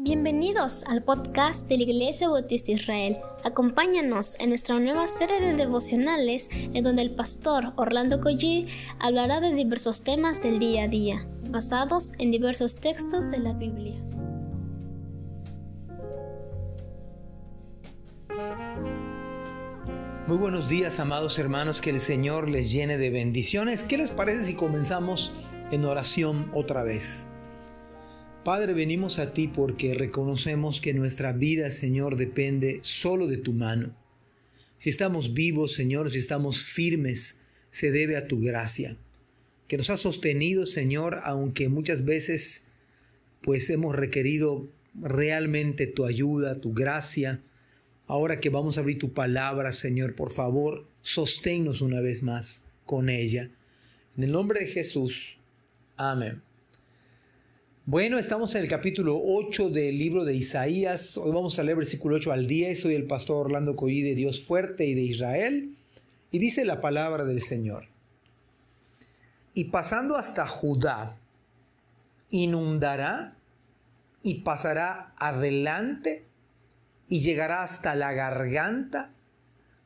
Bienvenidos al podcast de la Iglesia Bautista Israel. Acompáñanos en nuestra nueva serie de devocionales en donde el pastor Orlando Collie hablará de diversos temas del día a día, basados en diversos textos de la Biblia. Muy buenos días, amados hermanos, que el Señor les llene de bendiciones. ¿Qué les parece si comenzamos en oración otra vez? Padre, venimos a ti porque reconocemos que nuestra vida, Señor, depende solo de tu mano. Si estamos vivos, Señor, si estamos firmes, se debe a tu gracia, que nos ha sostenido, Señor, aunque muchas veces pues hemos requerido realmente tu ayuda, tu gracia. Ahora que vamos a abrir tu palabra, Señor, por favor, sosténnos una vez más con ella. En el nombre de Jesús. Amén. Bueno, estamos en el capítulo 8 del libro de Isaías. Hoy vamos a leer versículo 8 al 10. Soy el pastor Orlando Coí de Dios Fuerte y de Israel. Y dice la palabra del Señor. Y pasando hasta Judá, inundará y pasará adelante y llegará hasta la garganta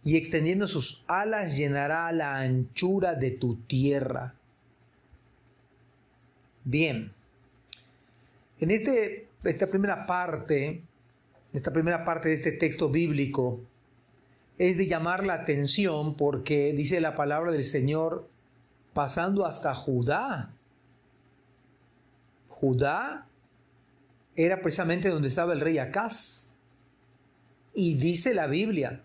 y extendiendo sus alas llenará la anchura de tu tierra. Bien. En este, esta primera parte, esta primera parte de este texto bíblico, es de llamar la atención porque dice la palabra del Señor pasando hasta Judá. Judá era precisamente donde estaba el rey Acaz. Y dice la Biblia,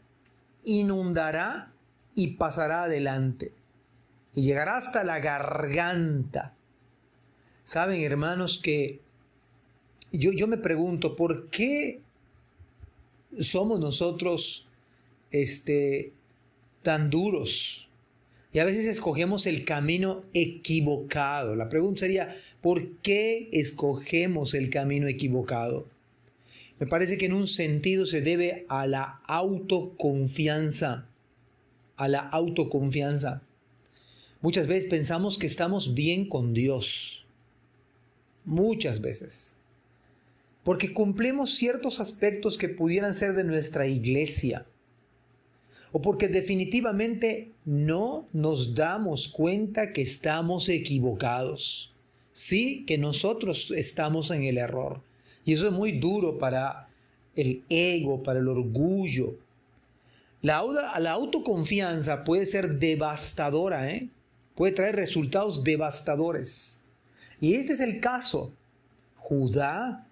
inundará y pasará adelante. Y llegará hasta la garganta. Saben, hermanos, que yo, me pregunto, ¿por qué somos nosotros este, tan duros? Y a veces escogemos el camino equivocado. La pregunta sería, ¿por qué escogemos el camino equivocado? Me parece que en un sentido se debe a la autoconfianza. A la autoconfianza. Muchas veces pensamos que estamos bien con Dios. Muchas veces porque cumplimos ciertos aspectos que pudieran ser de nuestra iglesia, o porque definitivamente no nos damos cuenta que estamos equivocados. Sí, que nosotros estamos en el error. Y eso es muy duro para el ego, para el orgullo. La, la autoconfianza puede ser devastadora, ¿eh? puede traer resultados devastadores. Y este es el caso. Judá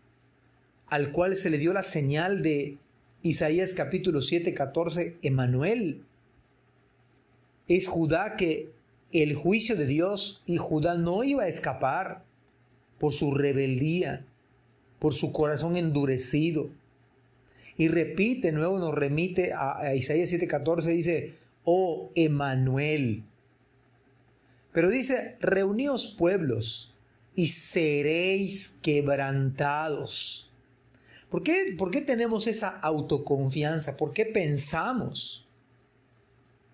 al cual se le dio la señal de Isaías capítulo 7, 14, Emanuel. Es Judá que el juicio de Dios y Judá no iba a escapar por su rebeldía, por su corazón endurecido. Y repite, nuevo nos remite a, a Isaías 7:14, dice, oh Emanuel. Pero dice, reuníos pueblos y seréis quebrantados. ¿Por qué, ¿Por qué tenemos esa autoconfianza? ¿Por qué pensamos?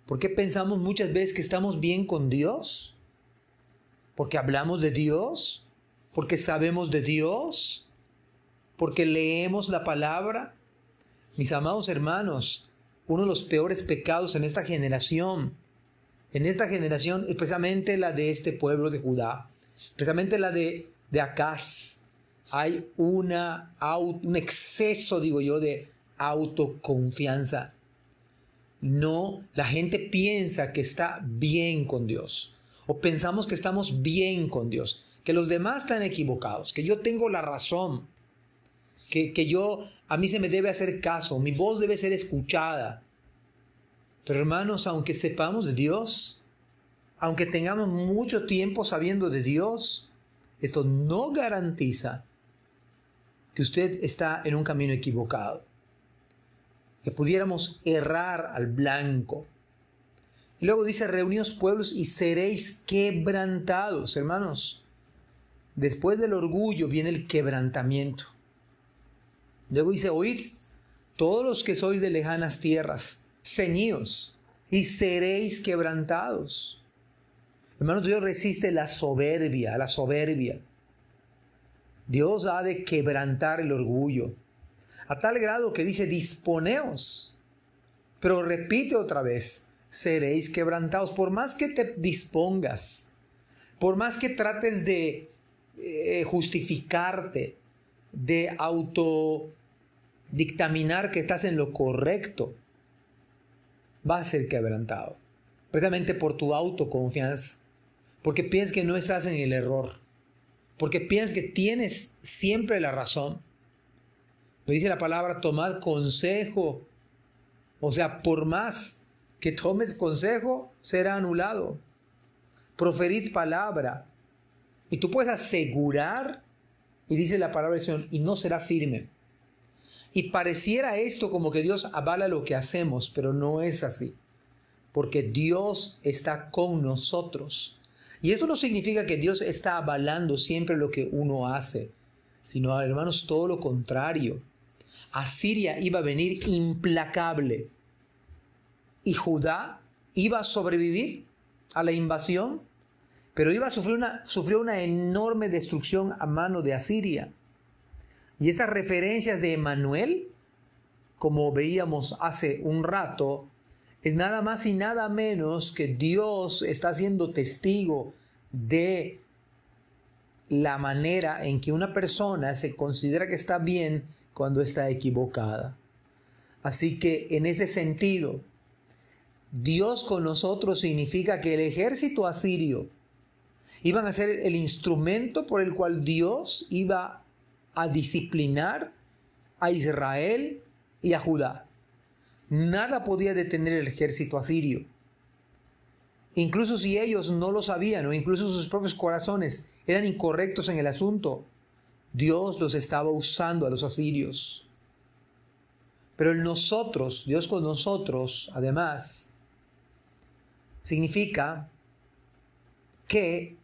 ¿Por qué pensamos muchas veces que estamos bien con Dios? ¿Porque hablamos de Dios? ¿Porque sabemos de Dios? ¿Porque leemos la palabra? Mis amados hermanos, uno de los peores pecados en esta generación, en esta generación, especialmente la de este pueblo de Judá, especialmente la de, de Acaz, hay un exceso, digo yo, de autoconfianza. No, la gente piensa que está bien con Dios. O pensamos que estamos bien con Dios. Que los demás están equivocados. Que yo tengo la razón. Que, que yo, a mí se me debe hacer caso. Mi voz debe ser escuchada. Pero hermanos, aunque sepamos de Dios, aunque tengamos mucho tiempo sabiendo de Dios, esto no garantiza que usted está en un camino equivocado, que pudiéramos errar al blanco. Luego dice, reuníos pueblos y seréis quebrantados, hermanos. Después del orgullo viene el quebrantamiento. Luego dice, oíd, todos los que sois de lejanas tierras, ceñíos y seréis quebrantados. Hermanos, Dios resiste la soberbia, la soberbia. Dios ha de quebrantar el orgullo, a tal grado que dice, disponeos. Pero repite otra vez, seréis quebrantados, por más que te dispongas, por más que trates de eh, justificarte, de auto dictaminar que estás en lo correcto, va a ser quebrantado. Precisamente por tu autoconfianza. Porque piensas que no estás en el error. Porque piensas que tienes siempre la razón. Me dice la palabra, tomad consejo. O sea, por más que tomes consejo, será anulado. Proferid palabra. Y tú puedes asegurar, y dice la palabra del Señor, y no será firme. Y pareciera esto como que Dios avala lo que hacemos, pero no es así. Porque Dios está con nosotros. Y esto no significa que Dios está avalando siempre lo que uno hace, sino, hermanos, todo lo contrario. Asiria iba a venir implacable y Judá iba a sobrevivir a la invasión, pero iba a sufrir una, sufrió una enorme destrucción a mano de Asiria. Y estas referencias de Emanuel, como veíamos hace un rato, es nada más y nada menos que Dios está siendo testigo de la manera en que una persona se considera que está bien cuando está equivocada. Así que en ese sentido, Dios con nosotros significa que el ejército asirio iban a ser el instrumento por el cual Dios iba a disciplinar a Israel y a Judá. Nada podía detener el ejército asirio. Incluso si ellos no lo sabían o incluso sus propios corazones eran incorrectos en el asunto, Dios los estaba usando a los asirios. Pero el nosotros, Dios con nosotros, además, significa que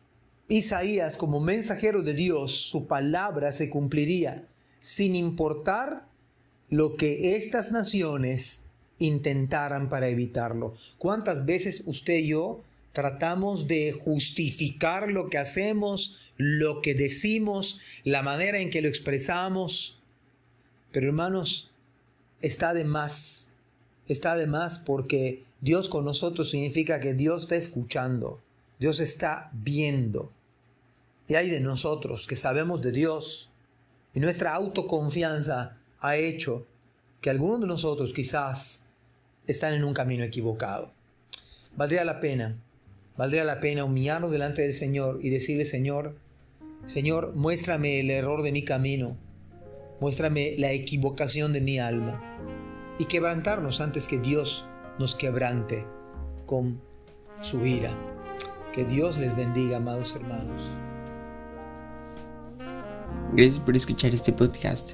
Isaías, como mensajero de Dios, su palabra se cumpliría sin importar lo que estas naciones intentaran para evitarlo. ¿Cuántas veces usted y yo tratamos de justificar lo que hacemos, lo que decimos, la manera en que lo expresamos? Pero hermanos, está de más, está de más porque Dios con nosotros significa que Dios está escuchando, Dios está viendo. Y hay de nosotros que sabemos de Dios y nuestra autoconfianza ha hecho que algunos de nosotros quizás están en un camino equivocado. Valdría la pena, valdría la pena humillarnos delante del Señor y decirle, Señor, Señor, muéstrame el error de mi camino, muéstrame la equivocación de mi alma y quebrantarnos antes que Dios nos quebrante con su ira. Que Dios les bendiga, amados hermanos. Gracias por escuchar este podcast.